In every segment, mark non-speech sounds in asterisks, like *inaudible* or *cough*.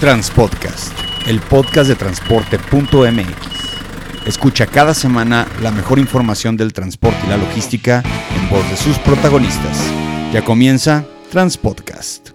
Transpodcast, el podcast de transporte.mx. Escucha cada semana la mejor información del transporte y la logística en voz de sus protagonistas. Ya comienza Transpodcast.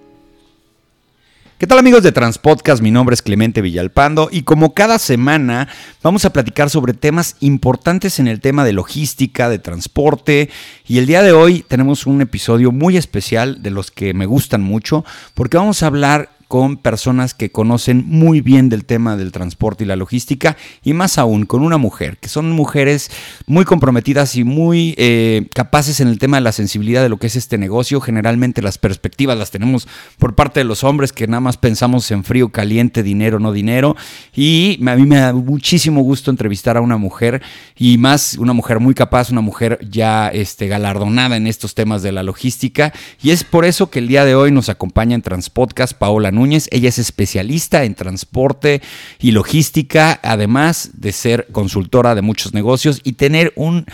¿Qué tal amigos de Transpodcast? Mi nombre es Clemente Villalpando y como cada semana vamos a platicar sobre temas importantes en el tema de logística, de transporte y el día de hoy tenemos un episodio muy especial de los que me gustan mucho porque vamos a hablar con personas que conocen muy bien del tema del transporte y la logística y más aún con una mujer, que son mujeres muy comprometidas y muy eh, capaces en el tema de la sensibilidad de lo que es este negocio. Generalmente las perspectivas las tenemos por parte de los hombres que nada más pensamos en frío, caliente, dinero, no dinero. Y a mí me da muchísimo gusto entrevistar a una mujer y más una mujer muy capaz, una mujer ya este, galardonada en estos temas de la logística. Y es por eso que el día de hoy nos acompaña en Transpodcast Paola Núñez. Ella es especialista en transporte y logística, además de ser consultora de muchos negocios y tener un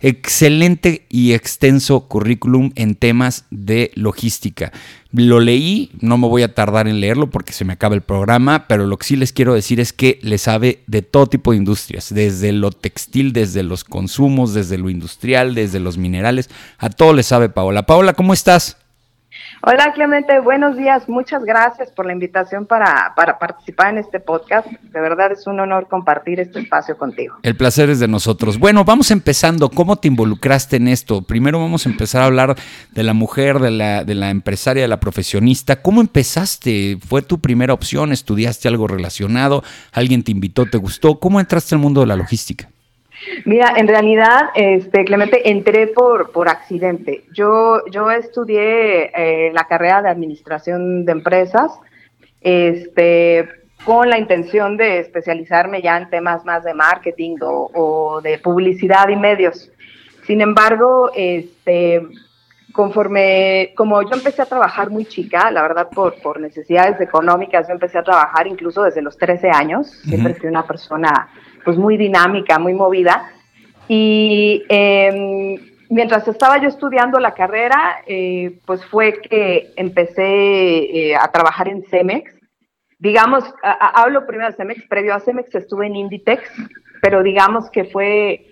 excelente y extenso currículum en temas de logística. Lo leí, no me voy a tardar en leerlo porque se me acaba el programa, pero lo que sí les quiero decir es que le sabe de todo tipo de industrias, desde lo textil, desde los consumos, desde lo industrial, desde los minerales, a todo le sabe Paola. Paola, ¿cómo estás? Hola Clemente, buenos días. Muchas gracias por la invitación para, para, participar en este podcast. De verdad es un honor compartir este espacio contigo. El placer es de nosotros. Bueno, vamos empezando. ¿Cómo te involucraste en esto? Primero vamos a empezar a hablar de la mujer, de la, de la empresaria, de la profesionista. ¿Cómo empezaste? ¿Fue tu primera opción? ¿Estudiaste algo relacionado? ¿Alguien te invitó? ¿Te gustó? ¿Cómo entraste al mundo de la logística? Mira, en realidad, este, Clemente, entré por, por accidente. Yo, yo estudié eh, la carrera de administración de empresas, este, con la intención de especializarme ya en temas más de marketing o, o de publicidad y medios. Sin embargo, este, conforme, como yo empecé a trabajar muy chica, la verdad por, por necesidades económicas, yo empecé a trabajar incluso desde los 13 años, siempre fui una persona pues muy dinámica, muy movida. Y eh, mientras estaba yo estudiando la carrera, eh, pues fue que empecé eh, a trabajar en Cemex. Digamos, a, a, hablo primero de Cemex, previo a Cemex estuve en Inditex, pero digamos que fue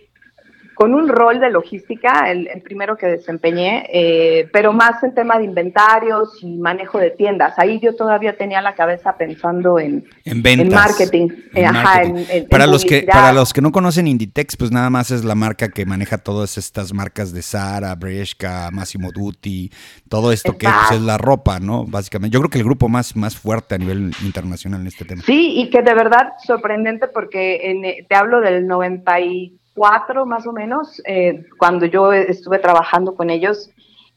con un rol de logística, el, el primero que desempeñé, eh, pero más en tema de inventarios y manejo de tiendas. Ahí yo todavía tenía la cabeza pensando en, en, ventas, en marketing. En Ajá, marketing. En, para, los que, para los que no conocen Inditex, pues nada más es la marca que maneja todas estas marcas de Zara, Bershka, Massimo Dutti, todo esto que pues, es la ropa, ¿no? Básicamente. Yo creo que el grupo más, más fuerte a nivel internacional en este tema. Sí, y que de verdad sorprendente porque en, te hablo del 90 y cuatro más o menos, eh, cuando yo estuve trabajando con ellos.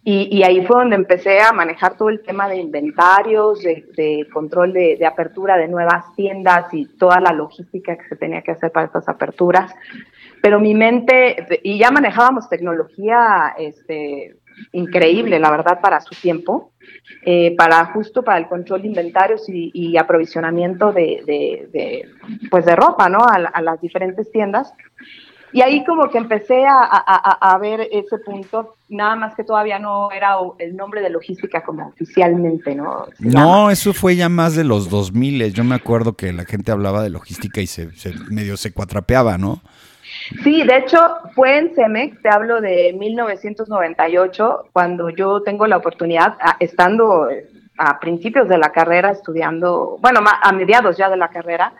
Y, y, ahí fue donde empecé a manejar todo el tema de inventarios, de, de control de, de, apertura de nuevas tiendas y toda la logística que se tenía que hacer para estas aperturas. Pero mi mente, y ya manejábamos tecnología este, increíble, la verdad, para su tiempo, eh, para justo para el control de inventarios y, y aprovisionamiento de, de, pues de ropa, ¿no? A, a las diferentes tiendas. Y ahí como que empecé a, a, a, ver ese punto, nada más que todavía no era el nombre de logística como oficialmente, ¿no? Se no, llama. eso fue ya más de los 2000. Yo me acuerdo que la gente hablaba de logística y se, se medio se cuatrapeaba, ¿no? Sí, de hecho fue en CEMEX, te hablo de 1998, cuando yo tengo la oportunidad, estando a principios de la carrera, estudiando, bueno, a mediados ya de la carrera,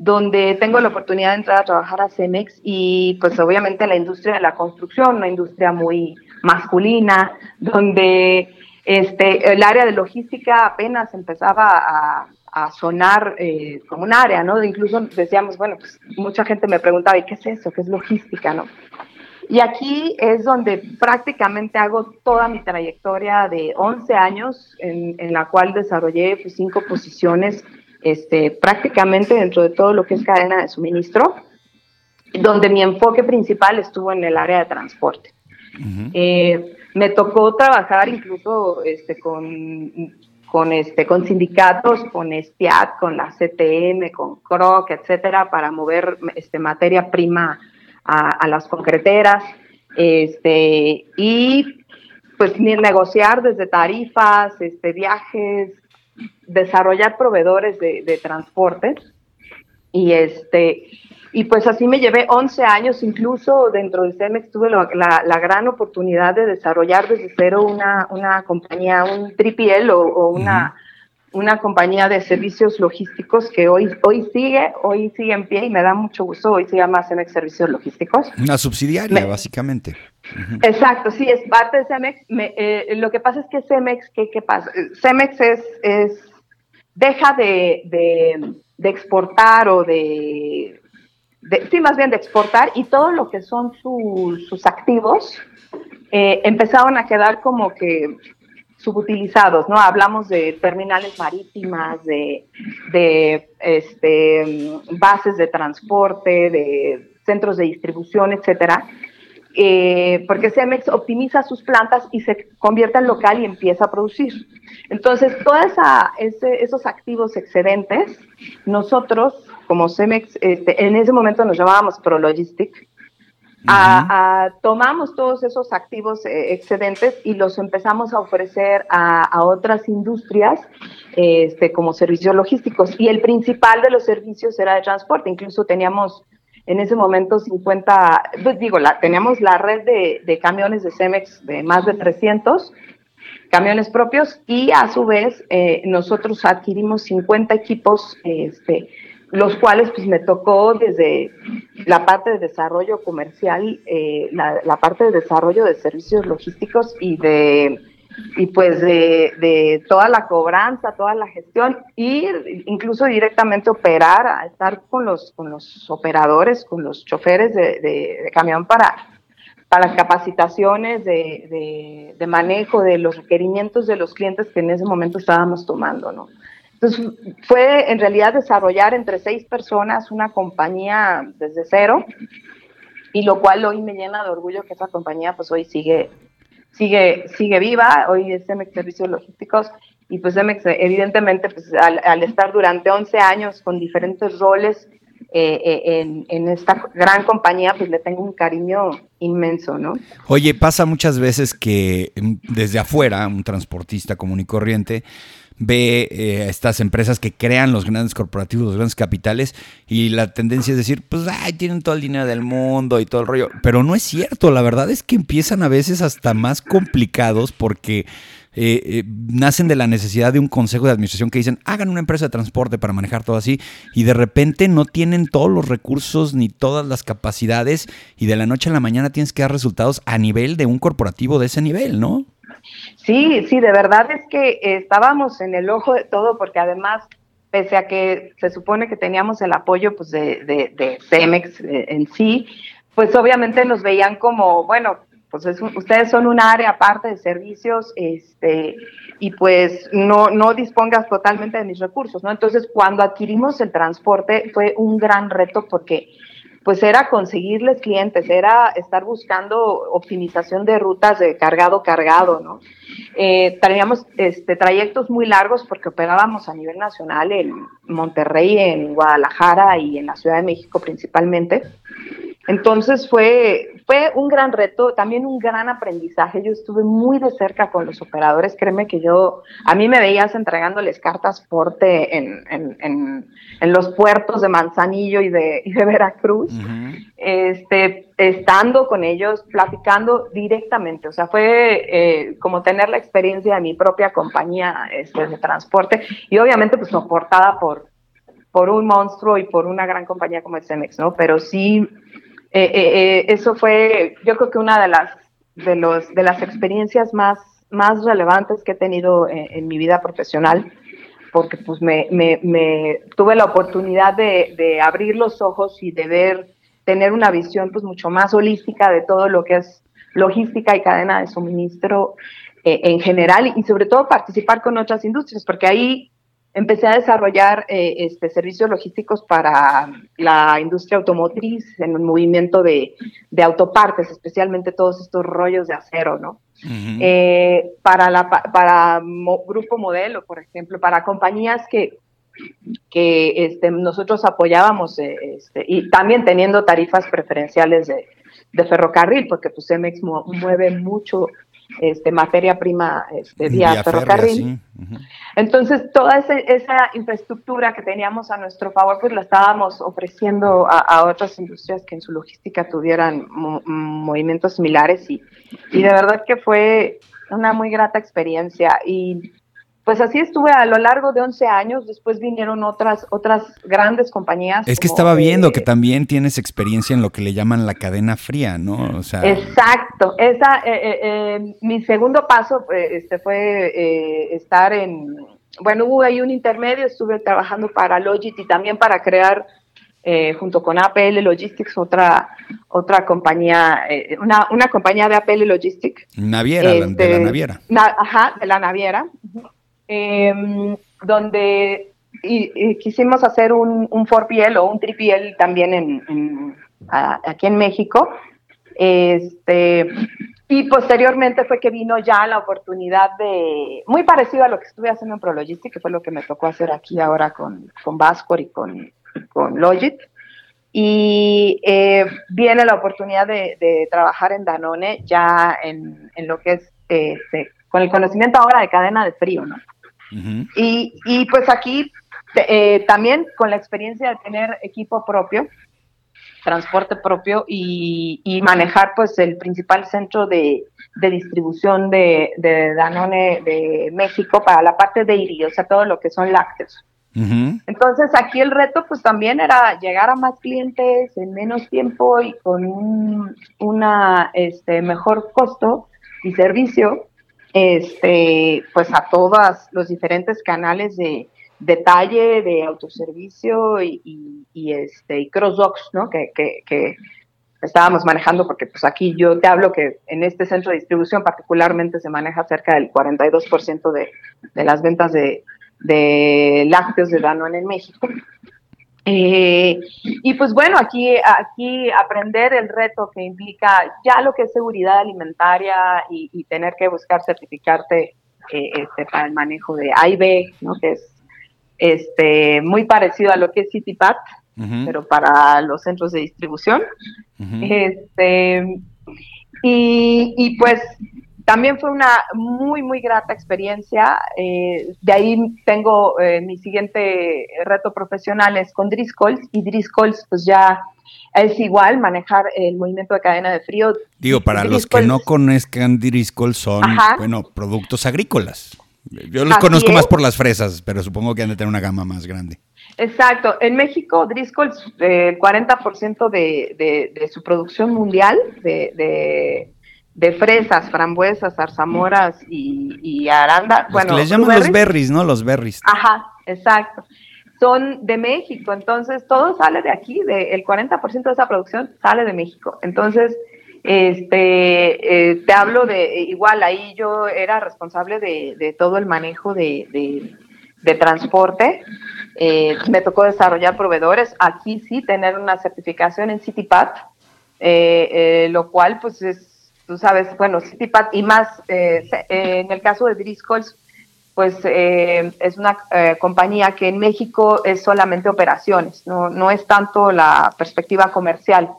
donde tengo la oportunidad de entrar a trabajar a Cemex y pues obviamente la industria de la construcción, una industria muy masculina, donde este, el área de logística apenas empezaba a, a sonar eh, como un área, ¿no? Incluso decíamos, bueno, pues mucha gente me preguntaba, ¿y qué es eso? ¿Qué es logística, no? Y aquí es donde prácticamente hago toda mi trayectoria de 11 años, en, en la cual desarrollé pues, cinco posiciones este, prácticamente dentro de todo lo que es cadena de suministro, donde mi enfoque principal estuvo en el área de transporte. Uh -huh. eh, me tocó trabajar incluso este, con, con, este, con sindicatos, con STIAT, con la CTM, con CROC, etcétera, para mover este, materia prima a, a las concreteras. Este, y pues negociar desde tarifas, este, viajes, desarrollar proveedores de, de transportes y este y pues así me llevé 11 años, incluso dentro de Cemex tuve la, la, gran oportunidad de desarrollar desde cero una, una compañía, un tripiel o, o una, una compañía de servicios logísticos que hoy, hoy sigue, hoy sigue en pie y me da mucho gusto, hoy se llama Cemex Servicios Logísticos. Una subsidiaria, básicamente. Exacto, sí, es parte de Cemex. Eh, lo que pasa es que Cemex, ¿qué, qué pasa? Cemex es, es deja de, de, exportar o de sí, más bien de exportar y todo lo que son sus activos eh, empezaron a quedar como que subutilizados, ¿no? Hablamos de terminales marítimas, de, de este, bases de transporte, de centros de distribución, etcétera. Eh, porque Cemex optimiza sus plantas y se convierte en local y empieza a producir. Entonces, todos esos activos excedentes, nosotros, como Cemex, este, en ese momento nos llamábamos ProLogistic, tomamos todos esos activos eh, excedentes y los empezamos a ofrecer a, otras industrias este, como servicios logísticos. Y el principal de los servicios era de transporte. Incluso teníamos en ese momento 50, pues digo, la, teníamos la red de, camiones de Cemex de más de 300 camiones propios y a su vez eh, nosotros adquirimos 50 equipos, este, los cuales pues me tocó desde la parte de desarrollo comercial, eh, la parte de desarrollo de servicios logísticos y de y pues de, toda la cobranza, toda la gestión, ir incluso directamente operar, a estar con los, con los operadores, con los choferes de, camión para, para capacitaciones de, de, manejo de los requerimientos de los clientes que en ese momento estábamos tomando, ¿no? Entonces fue en realidad desarrollar entre seis personas una compañía desde cero y lo cual hoy me llena de orgullo que esa compañía pues hoy sigue sigue, sigue viva, hoy es Cemex Servicios Logísticos y pues Cemex evidentemente pues al, estar durante 11 años con diferentes roles eh, eh, en, en, esta gran compañía, pues le tengo un cariño inmenso, ¿no? Oye, pasa muchas veces que mm, desde afuera, un transportista común y corriente, ve eh, estas empresas que crean los grandes corporativos, los grandes capitales, y la tendencia es decir, pues, ay, tienen todo el dinero del mundo y todo el rollo. Pero no es cierto, la verdad es que empiezan a veces hasta más complicados porque eh, eh, nacen de la necesidad de un consejo de administración que dicen, hagan una empresa de transporte para manejar todo así, y de repente no tienen todos los recursos ni todas las capacidades, y de la noche a la mañana tienes que dar resultados a nivel de un corporativo de ese nivel, ¿no? Sí, sí, de verdad es que estábamos en el ojo de todo porque además, pese a que se supone que teníamos el apoyo pues, de, de, Cemex eh, en sí, pues obviamente nos veían como, bueno, pues ustedes son un área aparte de servicios, este, y pues no, no dispongas totalmente de mis recursos, ¿no? Entonces, cuando adquirimos el transporte fue un gran reto porque pues era conseguirles clientes, era estar buscando optimización de rutas de cargado cargado, ¿no? Eh, teníamos este, trayectos muy largos porque operábamos a nivel nacional en Monterrey, en Guadalajara y en la Ciudad de México principalmente. Entonces fue, fue un gran reto, también un gran aprendizaje. Yo estuve muy de cerca con los operadores. Créeme que yo, a mí me veías entregándoles cartas porte en, en, en, los puertos de Manzanillo y de, de Veracruz, este, estando con ellos, platicando directamente. O sea, fue eh, como tener la experiencia de mi propia compañía este, de transporte y obviamente pues soportada por, por un monstruo y por una gran compañía como el Cemex, ¿no? Pero sí eh, eh, eh, eso fue, yo creo que una de las, de los, de las experiencias más, más relevantes que he tenido en, mi vida profesional, porque pues me, me, me tuve la oportunidad de, de, abrir los ojos y de ver, tener una visión pues mucho más holística de todo lo que es logística y cadena de suministro en general y sobre todo participar con otras industrias, porque ahí empecé a desarrollar eh, este, servicios logísticos para la industria automotriz en un movimiento de, de autopartes, especialmente todos estos rollos de acero, ¿no? Eh, para la para grupo modelo, por ejemplo, para compañías que que este, nosotros apoyábamos eh, este, y también teniendo tarifas preferenciales de, de ferrocarril, porque pues Cemex mueve mucho este, materia prima este, vía, ferrocarril. Entonces, toda esa infraestructura que teníamos a nuestro favor, pues la estábamos ofreciendo a, otras industrias que en su logística tuvieran movimientos similares y, y de verdad que fue una muy grata experiencia. Y pues así estuve a lo largo de 11 años, después vinieron otras otras grandes compañías. Es que estaba viendo que también tienes experiencia en lo que le llaman la cadena fría, ¿no? O sea... Exacto, esa, eh, eh, eh, mi segundo paso este, fue estar en, bueno, hubo ahí un intermedio, estuve trabajando para Logit y también para crear junto con APL Logistics, otra, otra compañía, una, una compañía de APL Logistics. Naviera, de la este, naviera. ajá, de la naviera eh, donde y, quisimos hacer un, un 4PL o un 3PL también en, aquí en México. Este, y posteriormente fue que vino ya la oportunidad de, muy parecido a lo que estuve haciendo en Prologistic, que fue lo que me tocó hacer aquí ahora con, con Vascor y con, con Logit. Y eh, viene la oportunidad de, de, trabajar en Danone ya en, en lo que es, este, con el conocimiento ahora de cadena de frío, ¿no? Y, y, pues aquí eh, también con la experiencia de tener equipo propio, transporte propio y, y manejar pues el principal centro de, de distribución de, de, Danone de México para la parte de IRI, o sea, todo lo que son lácteos. Entonces aquí el reto pues también era llegar a más clientes en menos tiempo y con un una, este, mejor costo y servicio este, pues a todos los diferentes canales de detalle, de autoservicio y, y, este, y ¿no? Que, que, estábamos manejando, porque pues aquí yo te hablo que en este centro de distribución particularmente se maneja cerca del 42% de, de las ventas de, de lácteos de Danone en México. Eh, y pues bueno, aquí, aquí aprender el reto que implica ya lo que es seguridad alimentaria y, tener que buscar certificarte eh, este, para el manejo de AIB, ¿no? que es este, muy parecido a lo que es CityPath, pero para los centros de distribución. este, y, y pues también fue una muy, muy grata experiencia. Eh, de ahí tengo eh, mi siguiente reto profesional es con Driscolls y Driscolls pues ya es igual manejar el movimiento de cadena de frío. Digo, para los que no conozcan Driscolls son, bueno, productos agrícolas. Yo los conozco más por las fresas, pero supongo que han de tener una gama más grande. Exacto. En México, Driscolls, eh, el 40% de, de, de, su producción mundial de, de fresas, frambuesas, zarzamoras y, y aranda. bueno, les llaman los berries, ¿no? Los berries. Ajá, exacto. Son de México, entonces todo sale de aquí, de, el 40% de esa producción sale de México. Entonces, este, eh, te hablo de, igual ahí yo era responsable de, de todo el manejo de, de, transporte. Eh, me tocó desarrollar proveedores. Aquí sí, tener una certificación en CityPath, eh, lo cual pues es tú sabes, bueno, CityPad y más, eh, eh, en el caso de Driscolls, pues eh, es una compañía que en México es solamente operaciones, no, no es tanto la perspectiva comercial,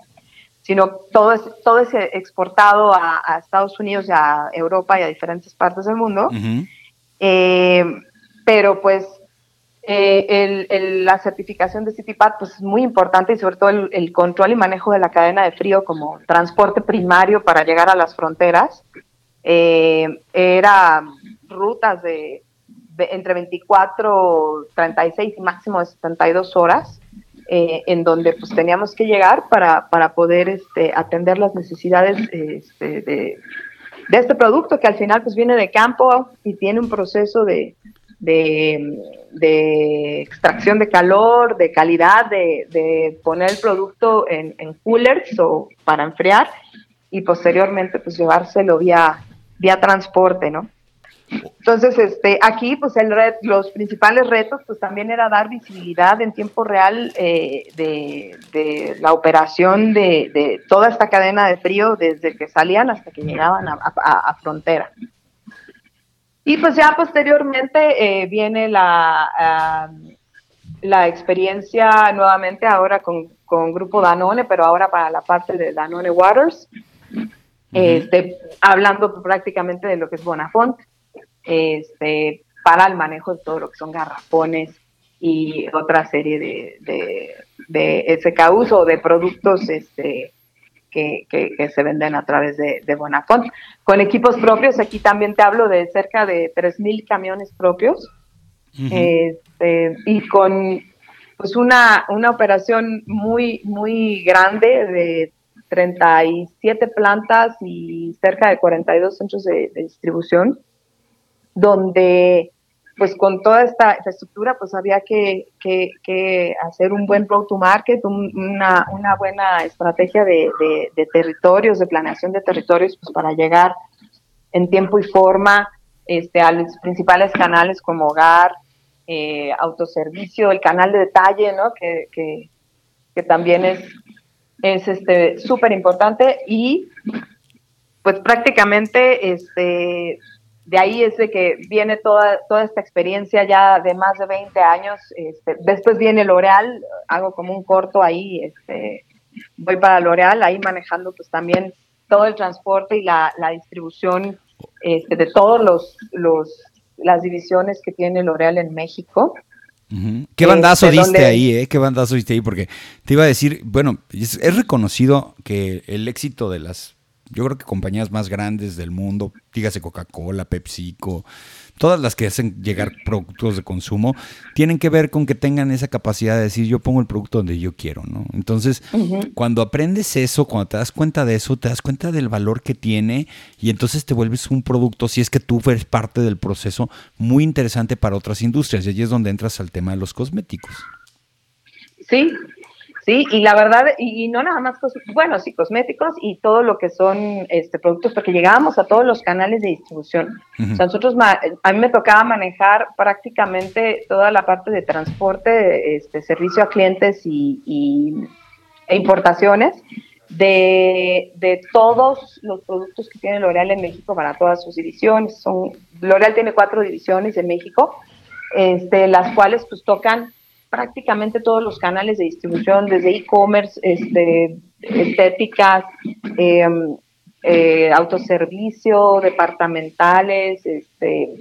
sino todo es, todo es exportado a, Estados Unidos y a Europa y a diferentes partes del mundo. pero pues eh, el, la certificación de CityPad pues, es muy importante y sobre todo el, control y manejo de la cadena de frío como transporte primario para llegar a las fronteras. Eh, era rutas de, entre 24, 36 y máximo de 72 horas, eh, en donde pues teníamos que llegar para, para poder este, atender las necesidades este, de, de este producto que al final pues viene de campo y tiene un proceso de, de, extracción de calor, de calidad, de, poner el producto en, coolers o para enfriar y posteriormente pues llevárselo vía, vía transporte, ¿no? Entonces, este, aquí, pues el red, los principales retos, pues también era dar visibilidad en tiempo real eh, de, la operación de, toda esta cadena de frío desde que salían hasta que llegaban a frontera. Y pues ya posteriormente eh, viene la, la experiencia nuevamente ahora con, con, Grupo Danone, pero ahora para la parte de Danone Waters. este, hablando prácticamente de lo que es Bonafont, este, para el manejo de todo lo que son garrafones y otra serie de, de, de SKUs o de productos este, que, se venden a través de, de, Bonafont. Con equipos propios, aquí también te hablo de cerca de 3.000 camiones propios este, y con pues una, una operación muy, muy grande de 37 plantas y cerca de 42 centros de, distribución, donde pues con toda esta infraestructura pues había que, que, hacer un buen road to market, una, una, buena estrategia de, de, territorios, de planeación de territorios pues para llegar en tiempo y forma este, a los principales canales como hogar, eh, autoservicio, el canal de detalle, ¿no? que, que, que también es es este súper importante y pues prácticamente este de ahí es de que viene toda, toda esta experiencia ya de más de 20 años. Este, después viene L'Oreal, hago como un corto ahí, este, voy para L'Oreal, ahí manejando pues también todo el transporte y la, la distribución este, de todos los, los las divisiones que tiene L'Oreal en México. ¿Qué bandazo este, diste ahí, eh? ¿Qué bandazo diste ahí? Porque te iba a decir, bueno, es, reconocido que el éxito de las, yo creo que compañías más grandes del mundo, dígase Coca-Cola, PepsiCo, todas las que hacen llegar productos de consumo, tienen que ver con que tengan esa capacidad de decir, yo pongo el producto donde yo quiero, ¿no? Entonces, cuando aprendes eso, cuando te das cuenta de eso, te das cuenta del valor que tiene y entonces te vuelves un producto, si es que tú eres parte del proceso, muy interesante para otras industrias. Y allí es donde entras al tema de los cosméticos. Sí, Sí, y la verdad, y, no nada más, bueno, sí, cosméticos y todo lo que son este, productos, porque llegábamos a todos los canales de distribución. O sea, nosotros, a mí me tocaba manejar prácticamente toda la parte de transporte, este, servicio a clientes y, e importaciones de, de, todos los productos que tiene L'Oreal en México para todas sus divisiones. Son, L'Oreal tiene cuatro divisiones en México, este, las cuales pues tocan prácticamente todos los canales de distribución, desde e-commerce, este, estéticas, em, eh, autoservicio, departamentales, este,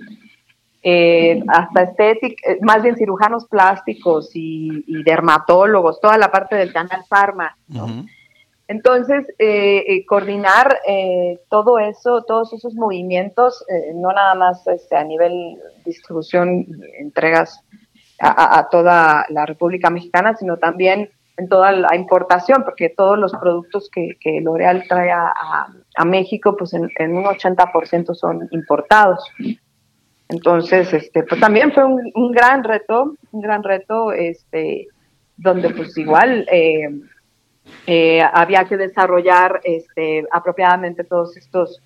eh, hasta estética, eh, más bien cirujanos plásticos y, dermatólogos, toda la parte del canal Pharma. Entonces, coordinar todo eso, todos esos movimientos, no nada más este, a nivel distribución, entregas a, toda la República Mexicana, sino también en toda la importación, porque todos los productos que, que L'Oreal trae a, a, México, pues en, un 80% son importados. Entonces, este, pues también fue un, un, gran reto, un gran reto, este, donde pues igual eh, eh, había que desarrollar este, apropiadamente todos estos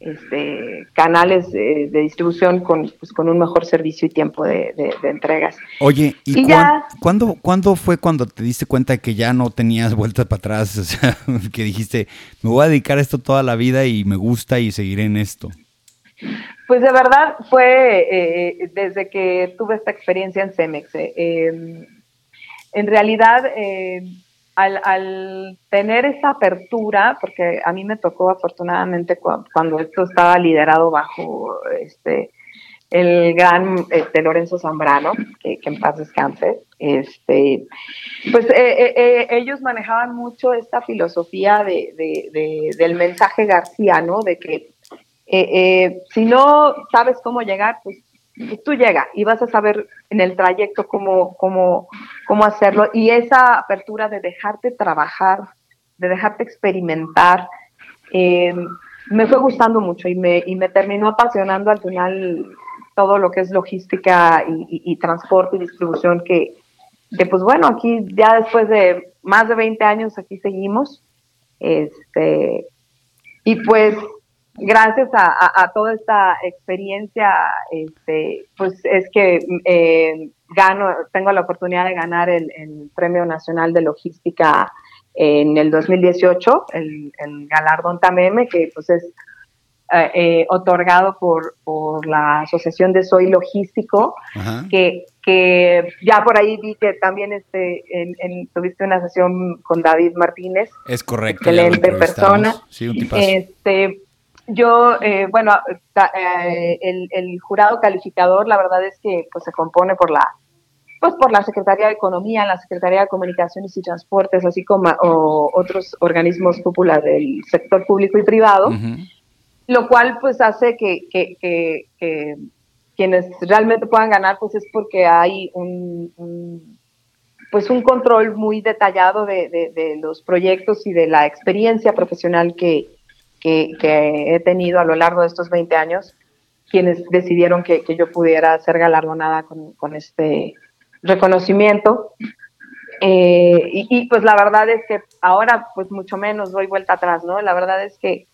este, canales de, distribución con, pues, con un mejor servicio y tiempo de, entregas. Oye, ¿y, ¿cuándo, fue cuando te diste cuenta que ya no tenías vueltas para atrás? *laughs* O sea, que dijiste, me voy a dedicar a esto toda la vida y me gusta y seguiré en esto. Pues de verdad fue eh, desde que tuve esta experiencia en Cemex. Eh, em, en realidad... Eh, al, tener esa apertura, porque a mí me tocó afortunadamente cuando, esto estaba liderado bajo este el gran este, Lorenzo Zambrano, que, en paz descanse, este, pues eh, eh, eh, ellos manejaban mucho esta filosofía de, del mensaje García, ¿no? De que si no sabes cómo llegar, pues pues tú llegas y vas a saber en el trayecto cómo, cómo, cómo hacerlo. Y esa apertura de dejarte trabajar, de dejarte experimentar, eh, me fue gustando mucho y me, y me terminó apasionando al final todo lo que es logística y, transporte y distribución que, que, pues bueno, aquí ya después de más de 20 años aquí seguimos. Este, y pues gracias a, toda esta experiencia, este, pues es que eh, gano, tengo la oportunidad de ganar el, Premio Nacional de Logística en el 2018, el, galardón TAMEME, que pues es eh, eh, otorgado por, por, la Asociación de Soy Logístico, que que ya por ahí vi que también este, en, tuviste una sesión con David Martínez. Es correcto. Excelente persona. Sí, un este, yo, eh, bueno, eh, el, el, jurado calificador, la verdad es que pues se compone por la pues por la Secretaría de Economía, la Secretaría de Comunicaciones y Transportes, así como otros organismos populares del sector público y privado, lo cual pues hace que, que, que, quienes realmente puedan ganar pues es porque hay un, pues un control muy detallado de, de, los proyectos y de la experiencia profesional que, que, he tenido a lo largo de estos 20 años, quienes decidieron que, yo pudiera ser galardonada con, con este reconocimiento. Eh, y, pues la verdad es que ahora pues mucho menos doy vuelta atrás, ¿no? La verdad es que...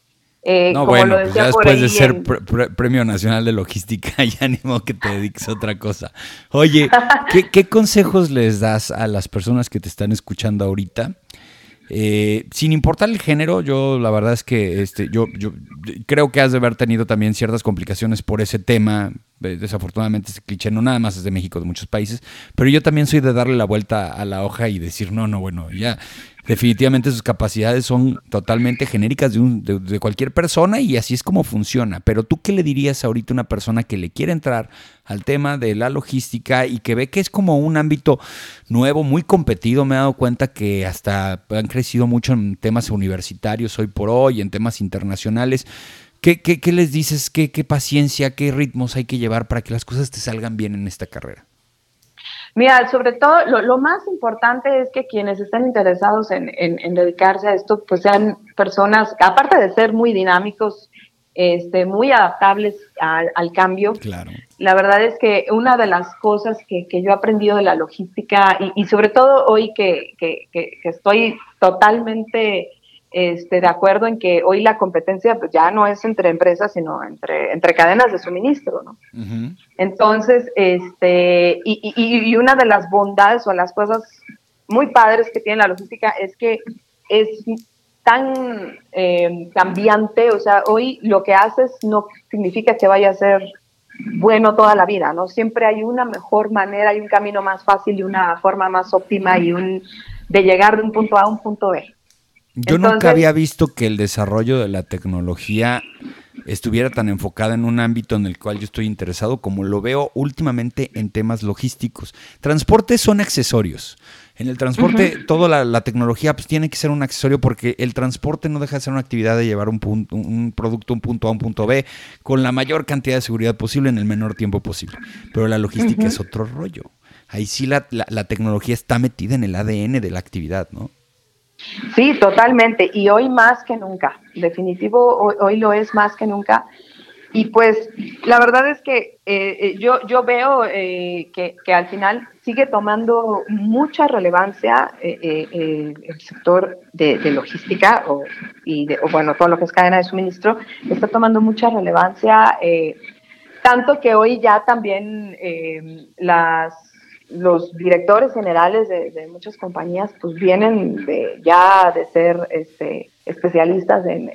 Eh, no, bueno, pues ya después de ser Premio Nacional de Logística, *laughs* ya animo que te dediques a otra cosa. Oye, ¿qué, ¿qué, consejos les das a las personas que te están escuchando ahorita eh, sin importar el género, yo la verdad es que este, yo, yo creo que has de haber tenido también ciertas complicaciones por ese tema. Eh, desafortunadamente ese cliché no nada más es de México, de muchos países, pero yo también soy de darle la vuelta a la hoja y decir, no, no, bueno, ya definitivamente sus capacidades son totalmente genéricas de, un, de, cualquier persona y así es como funciona. Pero tú qué le dirías ahorita a una persona que le quiere entrar al tema de la logística y que ve que es como un ámbito nuevo, muy competido? Me he dado cuenta que hasta han crecido mucho en temas universitarios hoy por hoy, en temas internacionales. ¿Qué, qué, qué les dices? ¿Qué, ¿Qué paciencia, qué ritmos hay que llevar para que las cosas te salgan bien en esta carrera? Mira, sobre todo lo, más importante es que quienes estén interesados en, dedicarse a esto, pues sean personas, aparte de ser muy dinámicos, este, muy adaptables al, cambio. Claro. La verdad es que una de las cosas que, yo he aprendido de la logística y, sobre todo hoy que, que estoy totalmente este, de acuerdo en que hoy la competencia pues, ya no es entre empresas, sino entre, entre cadenas de suministro, ¿no? Entonces, este, y, y, una de las bondades o las cosas muy padres que tiene la logística es que es tan eh, cambiante, o sea, hoy lo que haces no significa que vaya a ser bueno toda la vida, ¿no? Siempre hay una mejor manera, hay un camino más fácil y una forma más óptima y un de llegar de un punto A a un punto B. Yo nunca había visto que el desarrollo de la tecnología estuviera tan enfocada en un ámbito en el cual yo estoy interesado como lo veo últimamente en temas logísticos. Transportes son accesorios. En el transporte, toda la, tecnología pues, tiene que ser un accesorio porque el transporte no deja de ser una actividad de llevar un, punto, un producto un punto A a un punto B con la mayor cantidad de seguridad posible en el menor tiempo posible. Pero la logística es otro rollo. Ahí sí la, la tecnología está metida en el ADN de la actividad, ¿no? Sí, totalmente. Y hoy más que nunca. Definitivo, hoy, lo es más que nunca. Y pues la verdad es que eh, eh, yo, yo veo eh, que, al final sigue tomando mucha relevancia el sector de, logística o, y o bueno, todo lo que es cadena de suministro, está tomando mucha relevancia, tanto que hoy ya también las los directores generales de, muchas compañías pues vienen de, ya de ser este, especialistas en,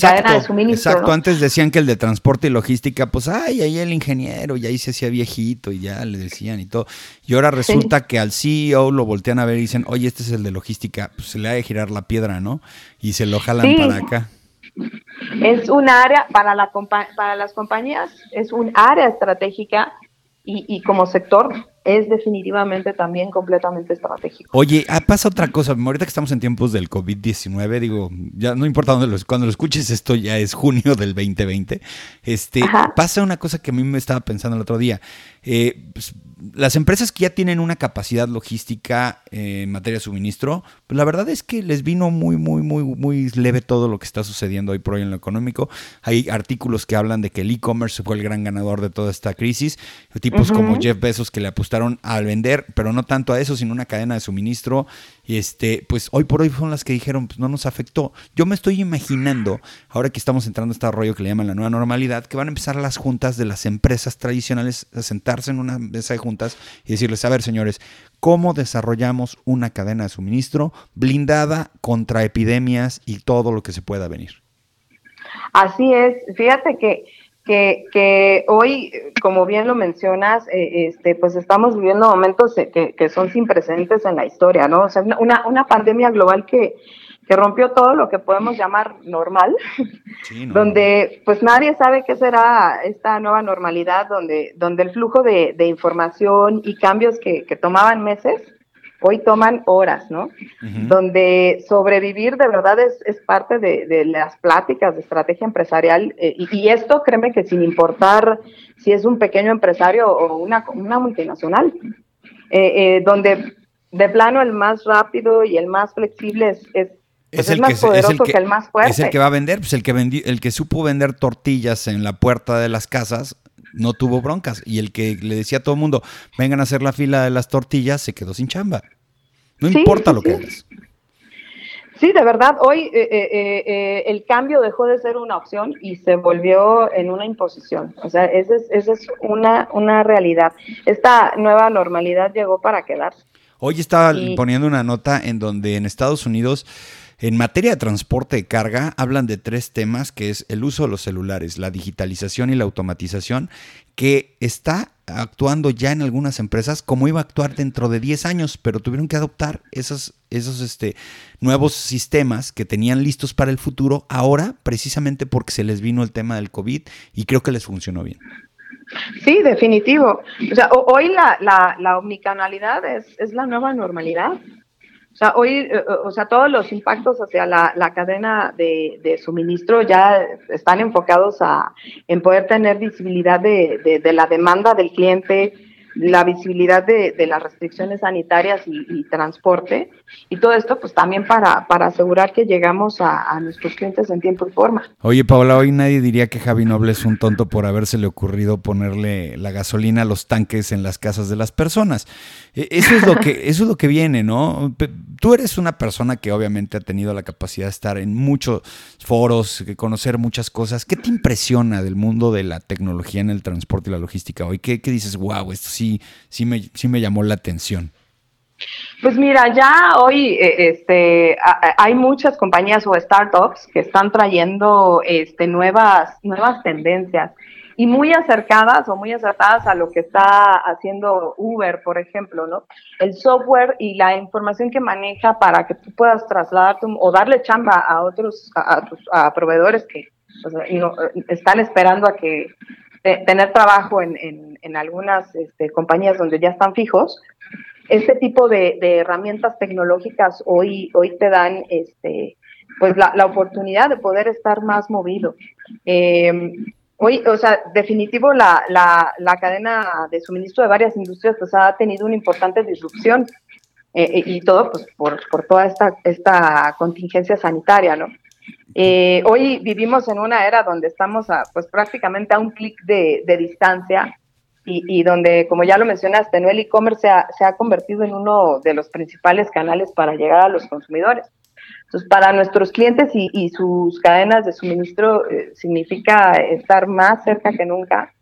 cadena de suministro. Exacto, antes decían que el de transporte y logística, pues ay, ahí el ingeniero, y ahí se hacía viejito y ya le decían y todo. Y ahora resulta que al CEO lo voltean a ver y dicen, oye, este es el de logística, pues se le ha de girar la piedra, ¿no? Y se lo jalan para acá. Es un área para, la, para las compañías, es un área estratégica y, y como sector es definitivamente también completamente estratégico. Oye, ah, pasa otra cosa. Ahorita que estamos en tiempos del COVID-19, digo, ya no importa dónde lo, cuando lo escuches, esto ya es junio del 2020. Este, pasa una cosa que a mí me estaba pensando el otro día. Eh, pues, las empresas que ya tienen una capacidad logística en materia de suministro, pues la verdad es que les vino muy, muy, muy, muy leve todo lo que está sucediendo hoy por hoy en lo económico. Hay artículos que hablan de que el e-commerce fue el gran ganador de toda esta crisis. Tipos como Jeff Bezos que le apostaron al vender, pero no tanto a eso, sino una cadena de suministro. Y este, pues hoy por hoy son las que dijeron, pues no nos afectó. Yo me estoy imaginando, ahora que estamos entrando a este rollo que le llaman la nueva normalidad, que van a empezar las juntas de las empresas tradicionales a sentarse en una mesa de juntas y decirles, a ver señores, ¿cómo desarrollamos una cadena de suministro blindada contra epidemias y todo lo que se pueda venir? Así es, fíjate que que, que hoy, como bien lo mencionas, eh, este, pues estamos viviendo momentos que, que, son sin precedentes en la historia, ¿no? O sea, una, una pandemia global que, que rompió todo lo que podemos llamar normal, *laughs* donde pues nadie sabe qué será esta nueva normalidad, donde, donde el flujo de, de información y cambios que, que tomaban meses, hoy toman horas, ¿no? Donde sobrevivir de verdad es, es parte de, de, las pláticas de estrategia empresarial eh, y, esto créeme que sin importar si es un pequeño empresario o una, una multinacional, eh, eh, donde de plano el más rápido y el más flexible es, es es, el más que, poderoso que, el más fuerte. Es el que va a vender, pues el que el que supo vender tortillas en la puerta de las casas no tuvo broncas. Y el que le decía a todo el mundo, vengan a hacer la fila de las tortillas, se quedó sin chamba. No importa lo que hagas. Sí, de verdad, hoy eh, eh, eh, el cambio dejó de ser una opción y se volvió en una imposición. O sea, esa es, esa es una, una realidad. Esta nueva normalidad llegó para quedarse. Hoy estaba poniendo una nota en donde en Estados Unidos en materia de transporte de carga, hablan de tres temas, que es el uso de los celulares, la digitalización y la automatización, que está actuando ya en algunas empresas como iba a actuar dentro de 10 años, pero tuvieron que adoptar esos, esos este, nuevos sistemas que tenían listos para el futuro ahora, precisamente porque se les vino el tema del COVID y creo que les funcionó bien. Sí, definitivo. O sea, hoy la, la, la omnicanalidad es, es la nueva normalidad. O sea, hoy, eh, eh, o sea, todos los impactos hacia la, la cadena de, de, suministro ya están enfocados a, en poder tener visibilidad de, de, de la demanda del cliente, la visibilidad de, de las restricciones sanitarias y, transporte, y todo esto pues también para, para asegurar que llegamos a, nuestros clientes en tiempo y forma. Oye Paula, hoy nadie diría que Javi Noble es un tonto por habérsele ocurrido ponerle la gasolina a los tanques en las casas de las personas. E, eso es lo que, *laughs* eso es lo que viene, ¿no? Tú eres una persona que obviamente ha tenido la capacidad de estar en muchos foros, de conocer muchas cosas. ¿Qué te impresiona del mundo de la tecnología en el transporte y la logística hoy? ¿Qué, qué dices, wow, esto sí sí, sí, me, sí me llamó la atención. Pues mira, ya hoy eh, este, hay muchas compañías o startups que están trayendo este, nuevas, nuevas tendencias y muy acercadas o muy acertadas a lo que está haciendo Uber, por ejemplo, ¿no? El software y la información que maneja para que tú puedas trasladar o darle chamba a otros, a, proveedores que están esperando a que tener trabajo en, en, algunas este, compañías donde ya están fijos, este tipo de, herramientas tecnológicas hoy, hoy te dan este, pues la, oportunidad de poder estar más movido. Em, hoy, o sea, definitivo la, la, la, cadena de suministro de varias industrias pues ha tenido una importante disrupción eh, y todo pues por, por toda esta, esta contingencia sanitaria, ¿no? Eh, hoy vivimos en una era donde estamos a, pues prácticamente a un clic de, distancia y, donde, como ya lo mencionaste, el e-commerce se ha, convertido en uno de los principales canales para llegar a los consumidores. Entonces, para nuestros clientes y, sus cadenas de suministro eh, significa estar más cerca que nunca,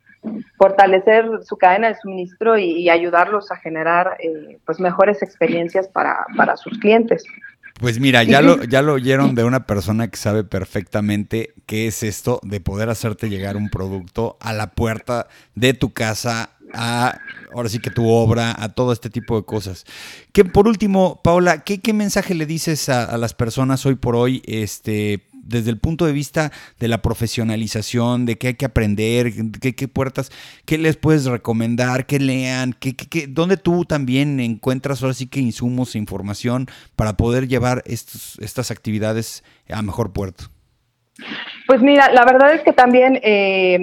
fortalecer su cadena de suministro y, ayudarlos a generar eh, pues mejores experiencias para sus clientes. Pues mira, ya lo, ya lo oyeron de *laughs* una persona que sabe perfectamente qué es esto de poder hacerte llegar un producto a la puerta de tu casa, a ahora sí que tu obra, a todo este tipo de cosas. Que por último, Paula, ¿qué, qué mensaje le dices a, a, las personas hoy por hoy, este, desde el punto de vista de la profesionalización, de qué hay que aprender, qué, qué puertas, qué les puedes recomendar, qué lean, qué, qué, dónde tú también encuentras ahora sí que insumos, e información para poder llevar estos, estas actividades a mejor puerto. Pues mira, la verdad es que también eh,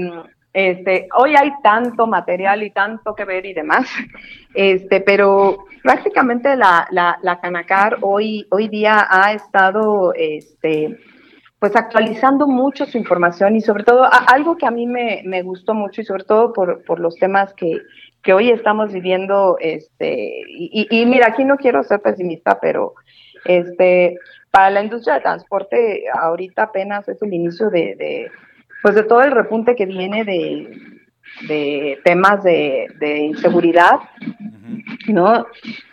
este, hoy hay tanto material y tanto que ver y demás, *laughs* este, pero prácticamente la, la, la Canacar hoy, hoy día ha estado este, pues actualizando mucho su información y sobre todo algo que a mí me, me, gustó mucho y sobre todo por, por los temas que, que, hoy estamos viviendo, este, y, mira, aquí no quiero ser pesimista, pero este, para la industria de transporte ahorita apenas es el inicio de, de pues de todo el repunte que viene de, de temas de, inseguridad, ¿no?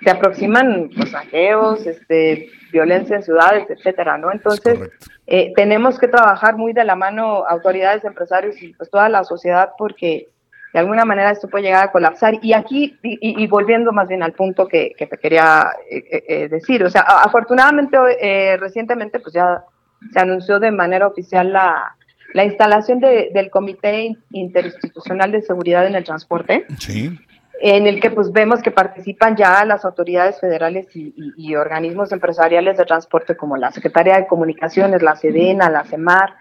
Se aproximan los saqueos, este, violencia en ciudades, etcétera, ¿no? Entonces, eh, tenemos que trabajar muy de la mano autoridades, empresarios y pues toda la sociedad porque de alguna manera esto puede llegar a colapsar. Y aquí, y, volviendo más bien al punto que, te quería eh, eh, decir, o sea, afortunadamente recientemente pues ya se anunció de manera oficial la, la instalación del Comité Interinstitucional de Seguridad en el Transporte. Sí en el que pues vemos que participan ya las autoridades federales y, organismos empresariales de transporte como la Secretaría de Comunicaciones, la SEDENA, la CEMAR,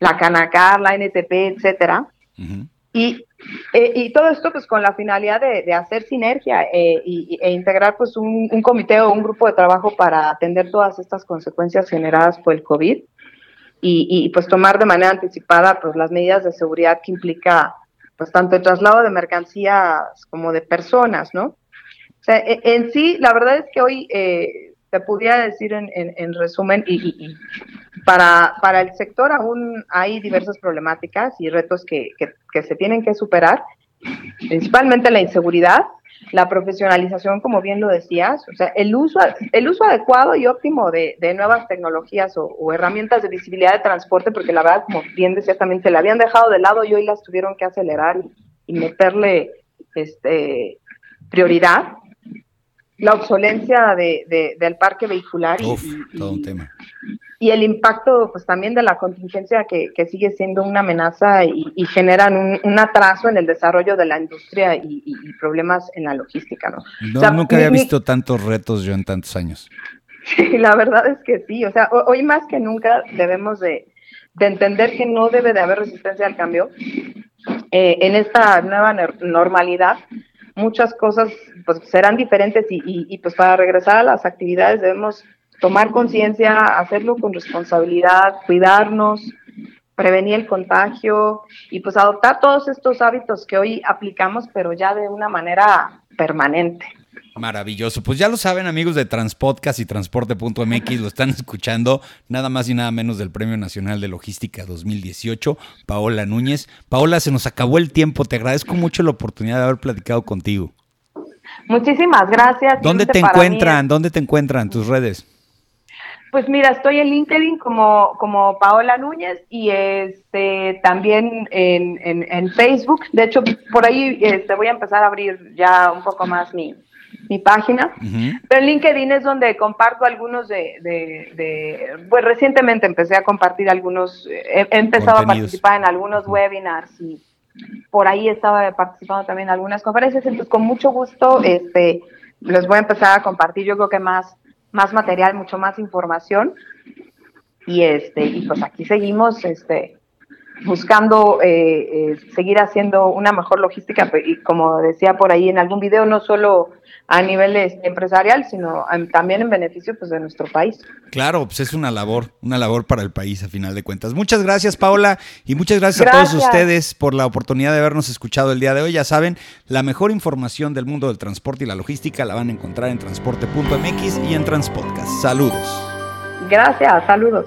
la CANACAR, la NTP, etcétera. y, eh, y todo esto pues con la finalidad de, hacer sinergia eh, e integrar pues un, un, comité o un grupo de trabajo para atender todas estas consecuencias generadas por el COVID y, y pues tomar de manera anticipada pues las medidas de seguridad que implica pues tanto el traslado de mercancías como de personas, ¿no? E, en, sí, la verdad es que hoy eh, te podría decir en, en, resumen, y, para, para el sector aún hay diversas problemáticas y retos que, que se tienen que superar, principalmente la inseguridad, la profesionalización, como bien lo decías, o sea, el uso, el uso adecuado y óptimo de, nuevas tecnologías o, herramientas de visibilidad de transporte, porque la verdad, como bien decías también, se la habían dejado de lado y hoy las tuvieron que acelerar y, meterle este, prioridad. La obsolencia de, del parque vehicular. y, todo un tema y el impacto pues también de la contingencia que, que sigue siendo una amenaza y, generan un, atraso en el desarrollo de la industria y, problemas en la logística, ¿no? No, nunca había visto tantos retos yo en tantos años. *laughs* Sí, la verdad es que sí, o sea, hoy más que nunca debemos de, de entender que no debe de haber resistencia al cambio. Eh, en esta nueva normalidad, muchas cosas pues serán diferentes y, y, pues para regresar a las actividades debemos tomar conciencia, hacerlo con responsabilidad, cuidarnos, prevenir el contagio y pues adoptar todos estos hábitos que hoy aplicamos, pero ya de una manera permanente. Maravilloso. Pues ya lo saben, amigos de Transpodcast y Transporte.mx, lo están escuchando nada más y nada menos del Premio Nacional de Logística 2018, Paola Núñez. Paola, se nos acabó el tiempo. Te agradezco mucho la oportunidad de haber platicado contigo. Muchísimas gracias. ¿Dónde te encuentran? ¿Dónde te encuentran tus redes? Pues mira, estoy en LinkedIn como, como Paola Núñez y este también en, en, Facebook. De hecho, por ahí este, voy a empezar a abrir ya un poco más mi, mi página. Pero en LinkedIn es donde comparto algunos de, de, pues recientemente empecé a compartir algunos, he, empezado a participar en algunos webinars y por ahí estaba participando también en algunas conferencias. Entonces, con mucho gusto, este, les voy a empezar a compartir. Yo creo que más más material, mucho más información. Y este, y pues aquí seguimos este, buscando eh, eh, seguir haciendo una mejor logística y como decía por ahí en algún video, no solo a nivel empresarial, sino también en beneficio pues, de nuestro país. Claro, pues es una labor, una labor para el país a final de cuentas. Muchas gracias Paola y muchas gracias, a todos ustedes por la oportunidad de habernos escuchado el día de hoy. Ya saben, la mejor información del mundo del transporte y la logística la van a encontrar en transporte.mx y en Transpodcast. Saludos. Gracias, saludos.